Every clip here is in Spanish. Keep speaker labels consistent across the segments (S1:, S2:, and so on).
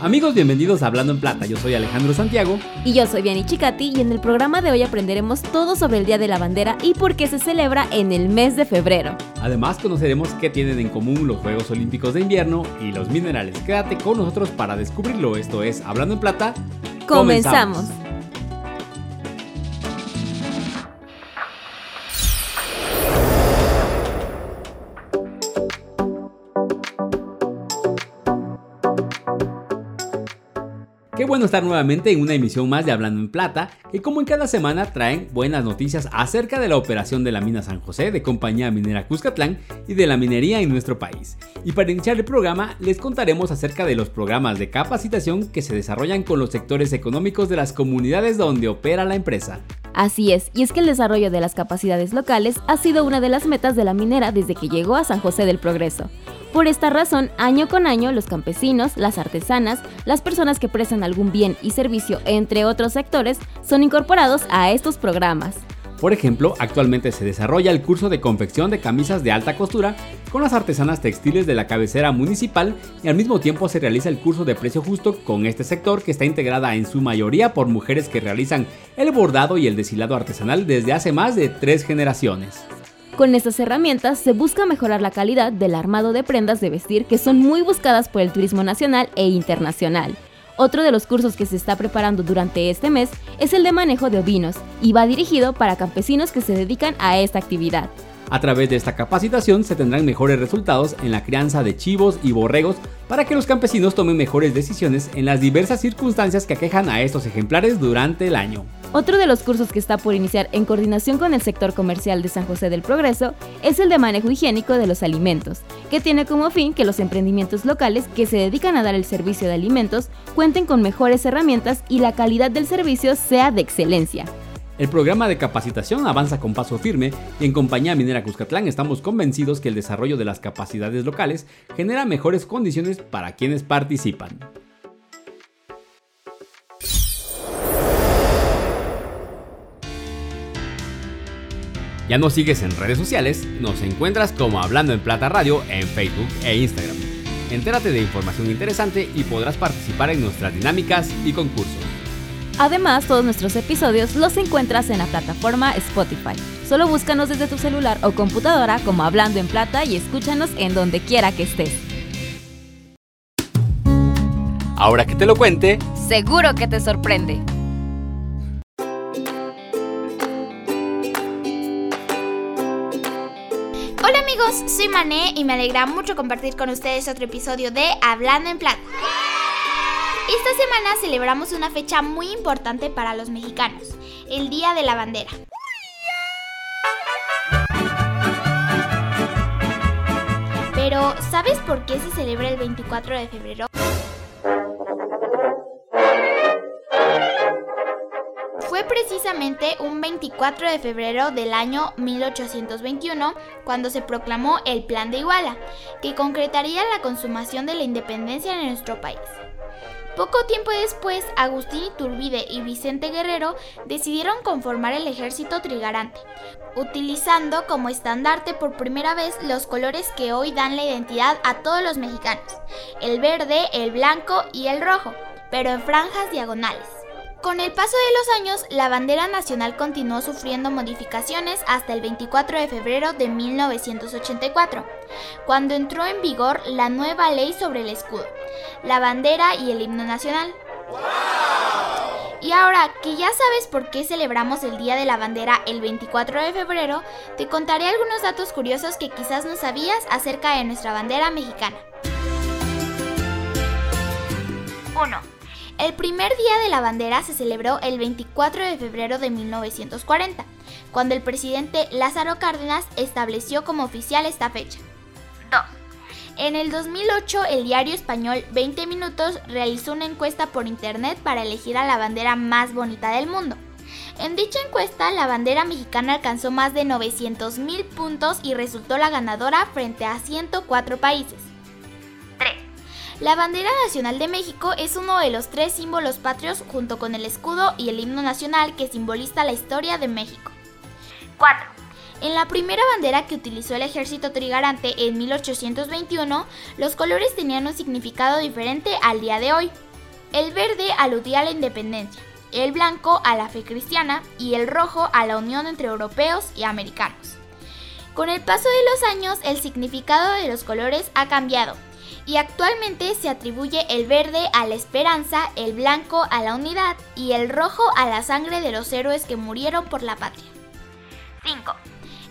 S1: Amigos, bienvenidos a Hablando en Plata. Yo soy Alejandro Santiago.
S2: Y yo soy Vianney Chicati y en el programa de hoy aprenderemos todo sobre el Día de la Bandera y por qué se celebra en el mes de febrero.
S1: Además conoceremos qué tienen en común los Juegos Olímpicos de Invierno y los minerales. Quédate con nosotros para descubrirlo. Esto es Hablando en Plata.
S2: Comenzamos.
S1: Bueno estar nuevamente en una emisión más de Hablando en Plata, que como en cada semana traen buenas noticias acerca de la operación de la mina San José de Compañía Minera Cuscatlán y de la minería en nuestro país. Y para iniciar el programa les contaremos acerca de los programas de capacitación que se desarrollan con los sectores económicos de las comunidades donde opera la empresa.
S2: Así es, y es que el desarrollo de las capacidades locales ha sido una de las metas de la minera desde que llegó a San José del Progreso. Por esta razón, año con año, los campesinos, las artesanas, las personas que prestan algún bien y servicio, entre otros sectores, son incorporados a estos programas.
S1: Por ejemplo, actualmente se desarrolla el curso de confección de camisas de alta costura con las artesanas textiles de la cabecera municipal y al mismo tiempo se realiza el curso de precio justo con este sector que está integrada en su mayoría por mujeres que realizan el bordado y el deshilado artesanal desde hace más de tres generaciones.
S2: Con estas herramientas se busca mejorar la calidad del armado de prendas de vestir que son muy buscadas por el turismo nacional e internacional. Otro de los cursos que se está preparando durante este mes es el de manejo de ovinos y va dirigido para campesinos que se dedican a esta actividad.
S1: A través de esta capacitación se tendrán mejores resultados en la crianza de chivos y borregos para que los campesinos tomen mejores decisiones en las diversas circunstancias que aquejan a estos ejemplares durante el año.
S2: Otro de los cursos que está por iniciar en coordinación con el sector comercial de San José del Progreso es el de manejo higiénico de los alimentos, que tiene como fin que los emprendimientos locales que se dedican a dar el servicio de alimentos cuenten con mejores herramientas y la calidad del servicio sea de excelencia.
S1: El programa de capacitación avanza con paso firme y en Compañía Minera Cuscatlán estamos convencidos que el desarrollo de las capacidades locales genera mejores condiciones para quienes participan. Ya nos sigues en redes sociales, nos encuentras como Hablando en Plata Radio en Facebook e Instagram. Entérate de información interesante y podrás participar en nuestras dinámicas y concursos.
S2: Además, todos nuestros episodios los encuentras en la plataforma Spotify. Solo búscanos desde tu celular o computadora como Hablando en Plata y escúchanos en donde quiera que estés.
S1: Ahora que te lo cuente,
S2: seguro que te sorprende.
S3: Soy Mané y me alegra mucho compartir con ustedes otro episodio de Hablando en Plata. Esta semana celebramos una fecha muy importante para los mexicanos, el Día de la Bandera. Pero, ¿sabes por qué se celebra el 24 de febrero? Precisamente un 24 de febrero del año 1821 cuando se proclamó el Plan de Iguala, que concretaría la consumación de la independencia en nuestro país. Poco tiempo después, Agustín Iturbide y Vicente Guerrero decidieron conformar el ejército trigarante, utilizando como estandarte por primera vez los colores que hoy dan la identidad a todos los mexicanos, el verde, el blanco y el rojo, pero en franjas diagonales. Con el paso de los años, la bandera nacional continuó sufriendo modificaciones hasta el 24 de febrero de 1984, cuando entró en vigor la nueva ley sobre el escudo, la bandera y el himno nacional. Y ahora que ya sabes por qué celebramos el Día de la Bandera el 24 de febrero, te contaré algunos datos curiosos que quizás no sabías acerca de nuestra bandera mexicana. 1. El primer día de la bandera se celebró el 24 de febrero de 1940, cuando el presidente Lázaro Cárdenas estableció como oficial esta fecha. 2. En el 2008, el diario español 20 Minutos realizó una encuesta por internet para elegir a la bandera más bonita del mundo. En dicha encuesta, la bandera mexicana alcanzó más de 900.000 puntos y resultó la ganadora frente a 104 países. La bandera nacional de México es uno de los tres símbolos patrios junto con el escudo y el himno nacional que simboliza la historia de México. 4. En la primera bandera que utilizó el ejército trigarante en 1821, los colores tenían un significado diferente al día de hoy. El verde aludía a la independencia, el blanco a la fe cristiana y el rojo a la unión entre europeos y americanos. Con el paso de los años, el significado de los colores ha cambiado y actualmente se atribuye el verde a la esperanza, el blanco a la unidad y el rojo a la sangre de los héroes que murieron por la patria. 5.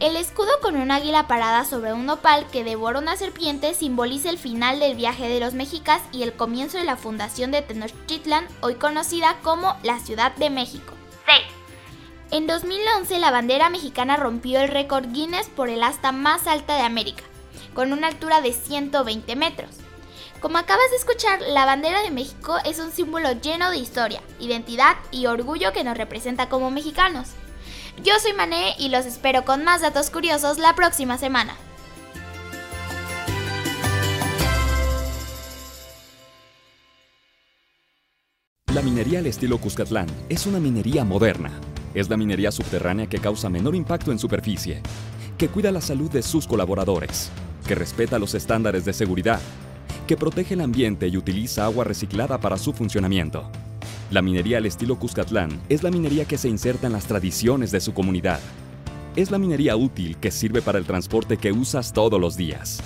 S3: El escudo con un águila parada sobre un nopal que devora una serpiente simboliza el final del viaje de los mexicas y el comienzo de la fundación de Tenochtitlan, hoy conocida como la Ciudad de México. 6. En 2011 la bandera mexicana rompió el récord Guinness por el asta más alta de América, con una altura de 120 metros. Como acabas de escuchar, la bandera de México es un símbolo lleno de historia, identidad y orgullo que nos representa como mexicanos. Yo soy Mané y los espero con más datos curiosos la próxima semana.
S4: La minería al estilo Cuscatlán es una minería moderna. Es la minería subterránea que causa menor impacto en superficie, que cuida la salud de sus colaboradores, que respeta los estándares de seguridad que protege el ambiente y utiliza agua reciclada para su funcionamiento. La minería al estilo Cuscatlán es la minería que se inserta en las tradiciones de su comunidad. Es la minería útil que sirve para el transporte que usas todos los días,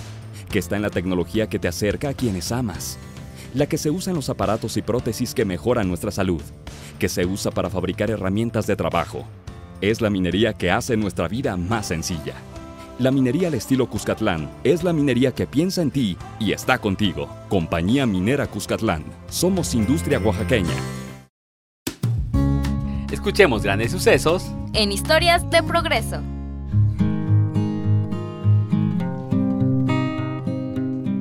S4: que está en la tecnología que te acerca a quienes amas, la que se usa en los aparatos y prótesis que mejoran nuestra salud, que se usa para fabricar herramientas de trabajo. Es la minería que hace nuestra vida más sencilla. La minería al estilo Cuscatlán es la minería que piensa en ti y está contigo. Compañía Minera Cuscatlán. Somos industria oaxaqueña.
S1: Escuchemos grandes sucesos
S2: en historias de progreso.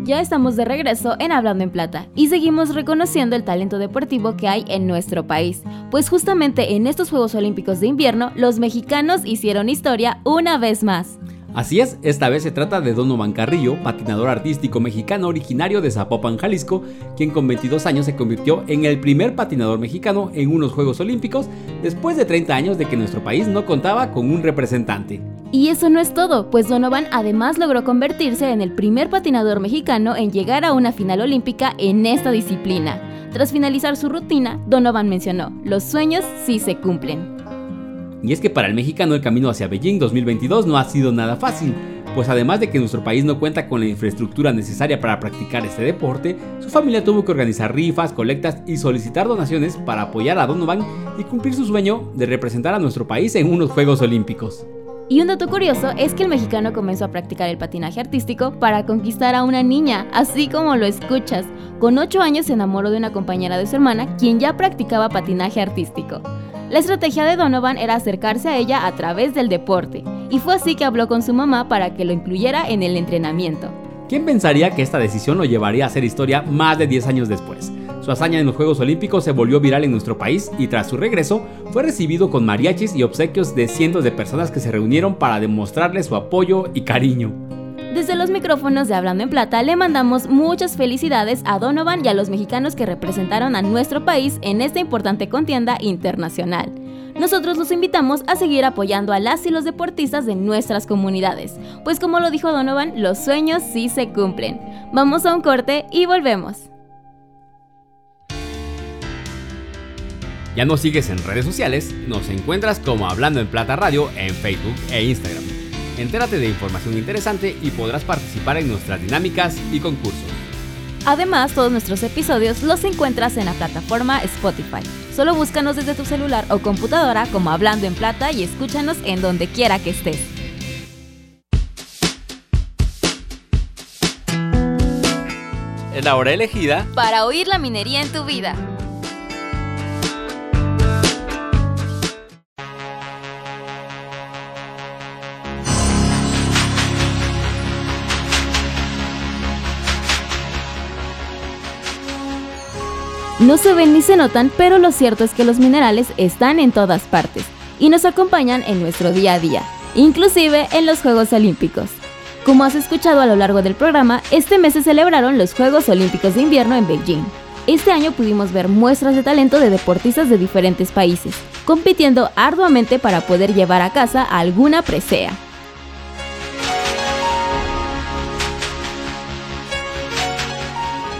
S2: Ya estamos de regreso en Hablando en Plata y seguimos reconociendo el talento deportivo que hay en nuestro país, pues justamente en estos Juegos Olímpicos de Invierno los mexicanos hicieron historia una vez más.
S1: Así es, esta vez se trata de Donovan Carrillo, patinador artístico mexicano originario de Zapopan, Jalisco, quien con 22 años se convirtió en el primer patinador mexicano en unos Juegos Olímpicos después de 30 años de que nuestro país no contaba con un representante.
S2: Y eso no es todo, pues Donovan además logró convertirse en el primer patinador mexicano en llegar a una final olímpica en esta disciplina. Tras finalizar su rutina, Donovan mencionó, los sueños sí se cumplen.
S1: Y es que para el mexicano el camino hacia Beijing 2022 no ha sido nada fácil, pues además de que nuestro país no cuenta con la infraestructura necesaria para practicar este deporte, su familia tuvo que organizar rifas, colectas y solicitar donaciones para apoyar a Donovan y cumplir su sueño de representar a nuestro país en unos Juegos Olímpicos.
S2: Y un dato curioso es que el mexicano comenzó a practicar el patinaje artístico para conquistar a una niña, así como lo escuchas. Con 8 años se enamoró de una compañera de su hermana, quien ya practicaba patinaje artístico. La estrategia de Donovan era acercarse a ella a través del deporte, y fue así que habló con su mamá para que lo incluyera en el entrenamiento.
S1: ¿Quién pensaría que esta decisión lo llevaría a hacer historia más de 10 años después? Su hazaña en los Juegos Olímpicos se volvió viral en nuestro país y tras su regreso fue recibido con mariachis y obsequios de cientos de personas que se reunieron para demostrarle su apoyo y cariño.
S2: Desde los micrófonos de Hablando en Plata le mandamos muchas felicidades a Donovan y a los mexicanos que representaron a nuestro país en esta importante contienda internacional. Nosotros los invitamos a seguir apoyando a las y los deportistas de nuestras comunidades, pues como lo dijo Donovan, los sueños sí se cumplen. Vamos a un corte y volvemos.
S1: Ya nos sigues en redes sociales, nos encuentras como Hablando en Plata Radio en Facebook e Instagram. Entérate de información interesante y podrás participar en nuestras dinámicas y concursos.
S2: Además, todos nuestros episodios los encuentras en la plataforma Spotify. Solo búscanos desde tu celular o computadora como Hablando en Plata y escúchanos en donde quiera que estés.
S1: Es la hora elegida
S2: para oír la minería en tu vida. No se ven ni se notan, pero lo cierto es que los minerales están en todas partes y nos acompañan en nuestro día a día, inclusive en los Juegos Olímpicos. Como has escuchado a lo largo del programa, este mes se celebraron los Juegos Olímpicos de Invierno en Beijing. Este año pudimos ver muestras de talento de deportistas de diferentes países, compitiendo arduamente para poder llevar a casa alguna presea.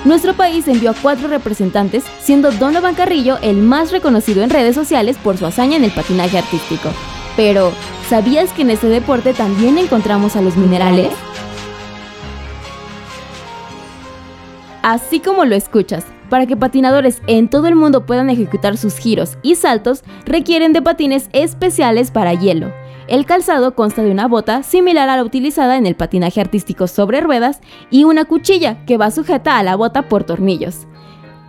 S2: Nuestro país envió a cuatro representantes, siendo Donovan Carrillo el más reconocido en redes sociales por su hazaña en el patinaje artístico. Pero, ¿sabías que en este deporte también encontramos a los minerales? Así como lo escuchas, para que patinadores en todo el mundo puedan ejecutar sus giros y saltos, requieren de patines especiales para hielo. El calzado consta de una bota similar a la utilizada en el patinaje artístico sobre ruedas y una cuchilla que va sujeta a la bota por tornillos.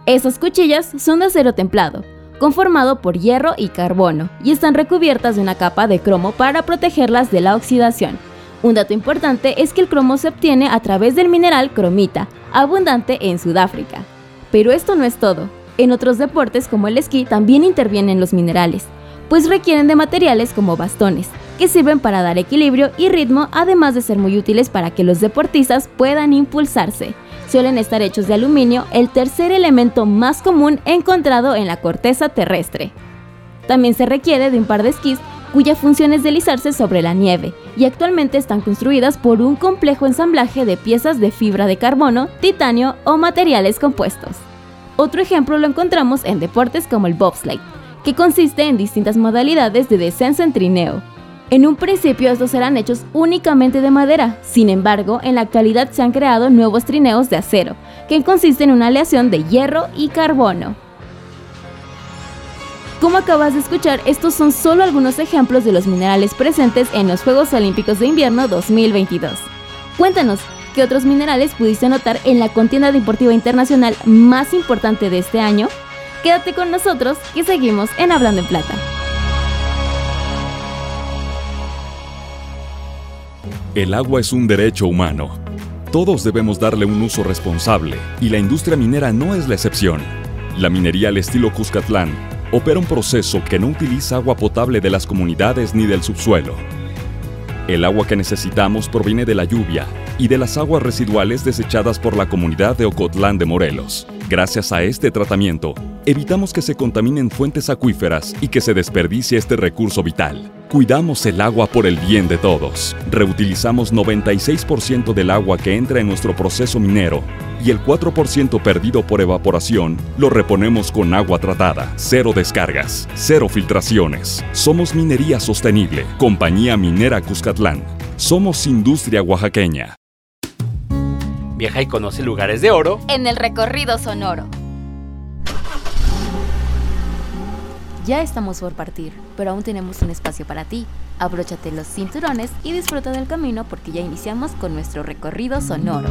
S2: Esas cuchillas son de acero templado, conformado por hierro y carbono, y están recubiertas de una capa de cromo para protegerlas de la oxidación. Un dato importante es que el cromo se obtiene a través del mineral cromita, abundante en Sudáfrica. Pero esto no es todo. En otros deportes como el esquí también intervienen los minerales, pues requieren de materiales como bastones, que sirven para dar equilibrio y ritmo, además de ser muy útiles para que los deportistas puedan impulsarse. Suelen estar hechos de aluminio, el tercer elemento más común encontrado en la corteza terrestre. También se requiere de un par de esquís cuya función es deslizarse sobre la nieve, y actualmente están construidas por un complejo ensamblaje de piezas de fibra de carbono, titanio o materiales compuestos. Otro ejemplo lo encontramos en deportes como el bobsleigh, que consiste en distintas modalidades de descenso en trineo. En un principio estos eran hechos únicamente de madera, sin embargo, en la actualidad se han creado nuevos trineos de acero, que consisten en una aleación de hierro y carbono. Como acabas de escuchar, estos son solo algunos ejemplos de los minerales presentes en los Juegos Olímpicos de Invierno 2022. Cuéntanos, ¿qué otros minerales pudiste notar en la contienda deportiva internacional más importante de este año? Quédate con nosotros que seguimos en Hablando en Plata.
S4: El agua es un derecho humano. Todos debemos darle un uso responsable y la industria minera no es la excepción. La minería al estilo Cuscatlán opera un proceso que no utiliza agua potable de las comunidades ni del subsuelo. El agua que necesitamos proviene de la lluvia y de las aguas residuales desechadas por la comunidad de Ocotlán de Morelos. Gracias a este tratamiento, evitamos que se contaminen fuentes acuíferas y que se desperdicie este recurso vital. Cuidamos el agua por el bien de todos. Reutilizamos 96% del agua que entra en nuestro proceso minero y el 4% perdido por evaporación lo reponemos con agua tratada. Cero descargas, cero filtraciones. Somos Minería Sostenible, Compañía Minera Cuscatlán. Somos Industria Oaxaqueña.
S1: Viaja y conoce lugares de oro
S2: en el recorrido sonoro. Ya estamos por partir, pero aún tenemos un espacio para ti. Abróchate los cinturones y disfruta del camino porque ya iniciamos con nuestro recorrido sonoro.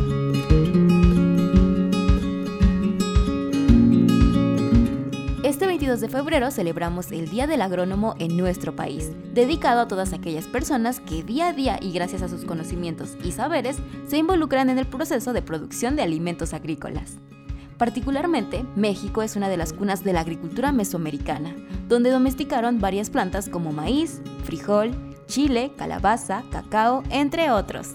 S2: Este 22 de febrero celebramos el Día del Agrónomo en nuestro país, dedicado a todas aquellas personas que día a día y gracias a sus conocimientos y saberes se involucran en el proceso de producción de alimentos agrícolas. Particularmente, México es una de las cunas de la agricultura mesoamericana, donde domesticaron varias plantas como maíz, frijol, chile, calabaza, cacao, entre otros.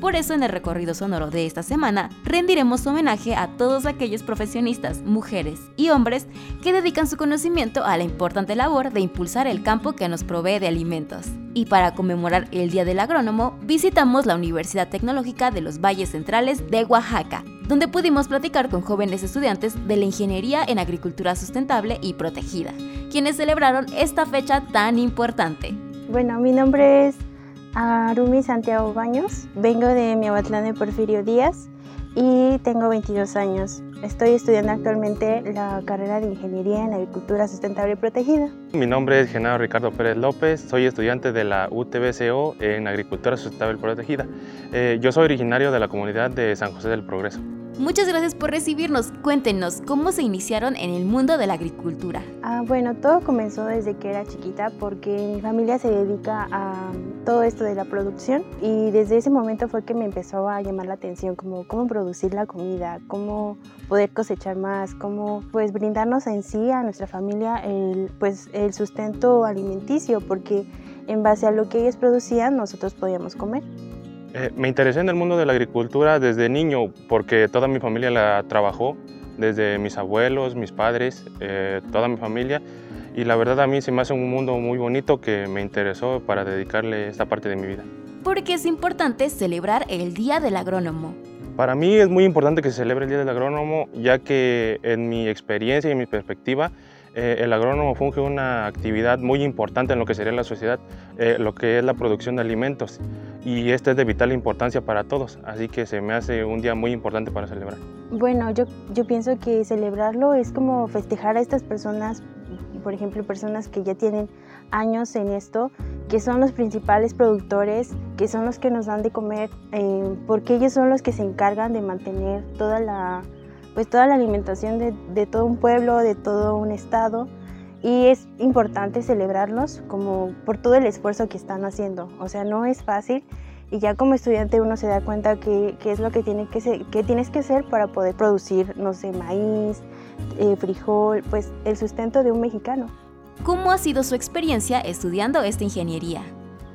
S2: Por eso en el recorrido sonoro de esta semana rendiremos homenaje a todos aquellos profesionistas, mujeres y hombres que dedican su conocimiento a la importante labor de impulsar el campo que nos provee de alimentos. Y para conmemorar el Día del Agrónomo, visitamos la Universidad Tecnológica de los Valles Centrales de Oaxaca, donde pudimos platicar con jóvenes estudiantes de la Ingeniería en Agricultura Sustentable y Protegida, quienes celebraron esta fecha tan importante.
S5: Bueno, mi nombre es Arumi Santiago Baños, vengo de Miahuatlán de Porfirio Díaz y tengo 22 años. Estoy estudiando actualmente la carrera de Ingeniería en Agricultura Sustentable y Protegida.
S6: Mi nombre es Genaro Ricardo Pérez López, soy estudiante de la UTBCO en Agricultura Sustentable y Protegida. Eh, yo soy originario de la comunidad de San José del Progreso.
S2: Muchas gracias por recibirnos. Cuéntenos, ¿cómo se iniciaron en el mundo de la agricultura?
S5: Ah, bueno, todo comenzó desde que era chiquita porque mi familia se dedica a todo esto de la producción y desde ese momento fue que me empezó a llamar la atención como cómo producir la comida, cómo poder cosechar más, cómo pues brindarnos en sí a nuestra familia el, pues, el sustento alimenticio porque en base a lo que ellos producían nosotros podíamos comer.
S6: Eh, me interesé en el mundo de la agricultura desde niño porque toda mi familia la trabajó, desde mis abuelos, mis padres, eh, toda mi familia. Y la verdad a mí se me hace un mundo muy bonito que me interesó para dedicarle esta parte de mi vida.
S2: Porque es importante celebrar el Día del Agrónomo.
S6: Para mí es muy importante que se celebre el Día del Agrónomo, ya que en mi experiencia y en mi perspectiva, eh, el agrónomo funge una actividad muy importante en lo que sería la sociedad, eh, lo que es la producción de alimentos, y este es de vital importancia para todos, así que se me hace un día muy importante para celebrar.
S5: Bueno, yo, yo pienso que celebrarlo es como festejar a estas personas, por ejemplo, personas que ya tienen años en esto, que son los principales productores, que son los que nos dan de comer, eh, porque ellos son los que se encargan de mantener toda la, pues toda la alimentación de, de, todo un pueblo, de todo un estado. Y es importante celebrarlos como por todo el esfuerzo que están haciendo. O sea, no es fácil y ya como estudiante uno se da cuenta que, que es lo que, tiene que, ser, que tienes que hacer para poder producir, no sé, maíz, eh, frijol, pues el sustento de un mexicano.
S2: ¿Cómo ha sido su experiencia estudiando esta ingeniería?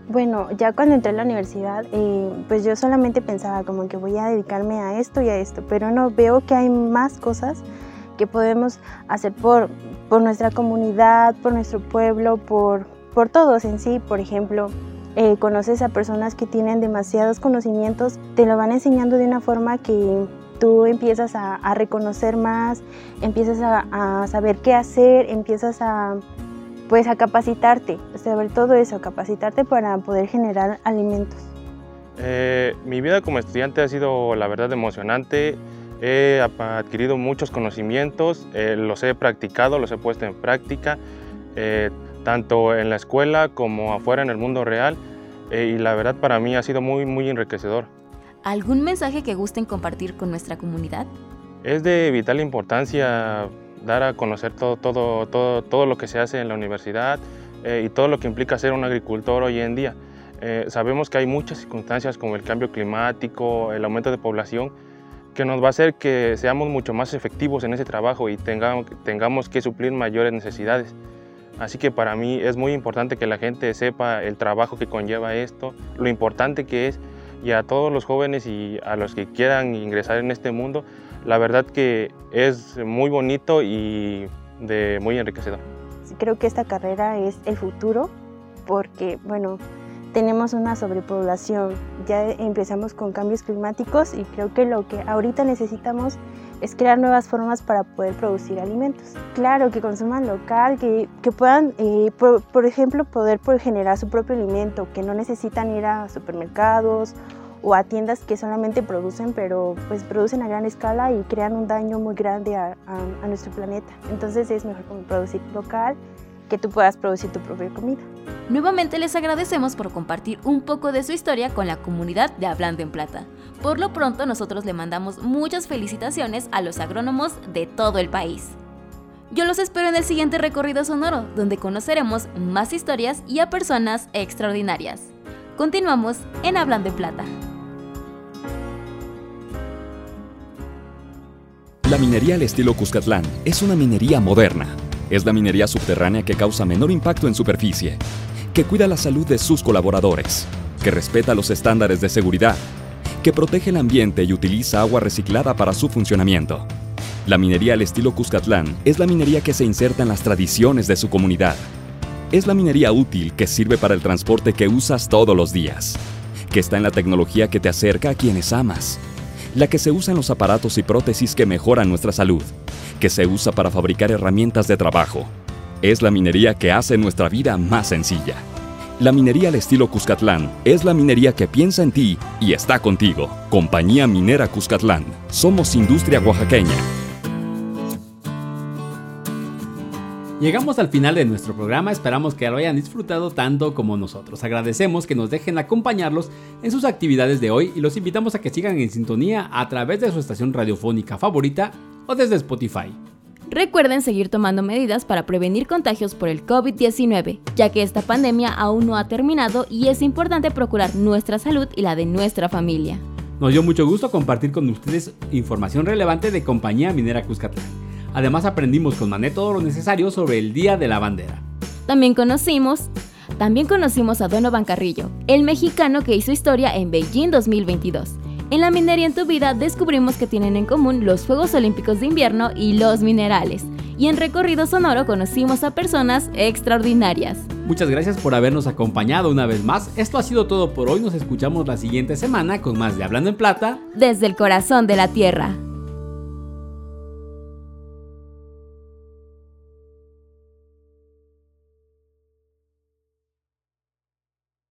S5: Bueno, ya cuando entré a la universidad, eh, pues yo solamente pensaba como que voy a dedicarme a esto y a esto, pero no veo que hay más cosas que podemos hacer por, por nuestra comunidad, por nuestro pueblo, por, por todos en sí. Por ejemplo, eh, conoces a personas que tienen demasiados conocimientos, te lo van enseñando de una forma que tú empiezas a, reconocer más, empiezas a saber qué hacer, empiezas a pues a capacitarte, saber todo eso, capacitarte para poder generar alimentos.
S6: Eh, mi vida como estudiante ha sido la verdad emocionante, he adquirido muchos conocimientos, eh, los he practicado, los he puesto en práctica, eh, tanto en la escuela como afuera en el mundo real, eh, y la verdad para mí ha sido muy, muy enriquecedor.
S2: ¿Algún mensaje que gusten compartir con nuestra comunidad?
S6: Es de vital importancia dar a conocer todo, todo, todo, todo lo que se hace en la universidad eh, y todo lo que implica ser un agricultor hoy en día. Eh, sabemos que hay muchas circunstancias como el cambio climático, el aumento de población, que nos va a hacer que seamos mucho más efectivos en ese trabajo y tengamos, tengamos que suplir mayores necesidades. Así que para mí es muy importante que la gente sepa el trabajo que conlleva esto, lo importante que es, y a todos los jóvenes y a los que quieran ingresar en este mundo, la verdad que es muy bonito y de muy enriquecedor.
S5: Creo que esta carrera es el futuro porque, bueno, tenemos una sobrepoblación, ya empezamos con cambios climáticos y creo que lo que ahorita necesitamos es crear nuevas formas para poder producir alimentos. Claro, que consuman local, que, que puedan, eh, por, por, ejemplo, poder generar su propio alimento, que no necesitan ir a supermercados o a tiendas que solamente producen, pero pues producen a gran escala y crean un daño muy grande a, a, a nuestro planeta. Entonces es mejor como producir local, que tú puedas producir tu propia comida.
S2: Nuevamente les agradecemos por compartir un poco de su historia con la comunidad de Hablando en Plata. Por lo pronto nosotros le mandamos muchas felicitaciones a los agrónomos de todo el país. Yo los espero en el siguiente recorrido sonoro, donde conoceremos más historias y a personas extraordinarias. Continuamos en Hablando en Plata.
S4: La minería al estilo Cuscatlán es una minería moderna. Es la minería subterránea que causa menor impacto en superficie, que cuida la salud de sus colaboradores, que respeta los estándares de seguridad, que protege el ambiente y utiliza agua reciclada para su funcionamiento. La minería al estilo Cuscatlán es la minería que se inserta en las tradiciones de su comunidad. Es la minería útil que sirve para el transporte que usas todos los días, que está en la tecnología que te acerca a quienes amas, la que se usa en los aparatos y prótesis que mejoran nuestra salud, que se usa para fabricar herramientas de trabajo. Es la minería que hace nuestra vida más sencilla. La minería al estilo Cuscatlán es la minería que piensa en ti y está contigo. Compañía Minera Cuscatlán. Somos industria oaxaqueña.
S1: Llegamos al final de nuestro programa, esperamos que lo hayan disfrutado tanto como nosotros. Agradecemos que nos dejen acompañarlos en sus actividades de hoy y los invitamos a que sigan en sintonía a través de su estación radiofónica favorita o desde Spotify.
S2: Recuerden seguir tomando medidas para prevenir contagios por el COVID-19, ya que esta pandemia aún no ha terminado y es importante procurar nuestra salud y la de nuestra familia.
S1: Nos dio mucho gusto compartir con ustedes información relevante de Compañía Minera Cuscatlán. Además aprendimos con Mané todo lo necesario sobre el Día de la Bandera.
S2: También conocimos, también conocimos a Donovan Carrillo, el mexicano que hizo historia en Beijing 2022. En la minería en tu vida descubrimos que tienen en común los Juegos Olímpicos de Invierno y los minerales. Y en recorrido sonoro conocimos a personas extraordinarias.
S1: Muchas gracias por habernos acompañado una vez más. Esto ha sido todo por hoy. Nos escuchamos la siguiente semana con más de Hablando en Plata.
S2: Desde el corazón de la Tierra.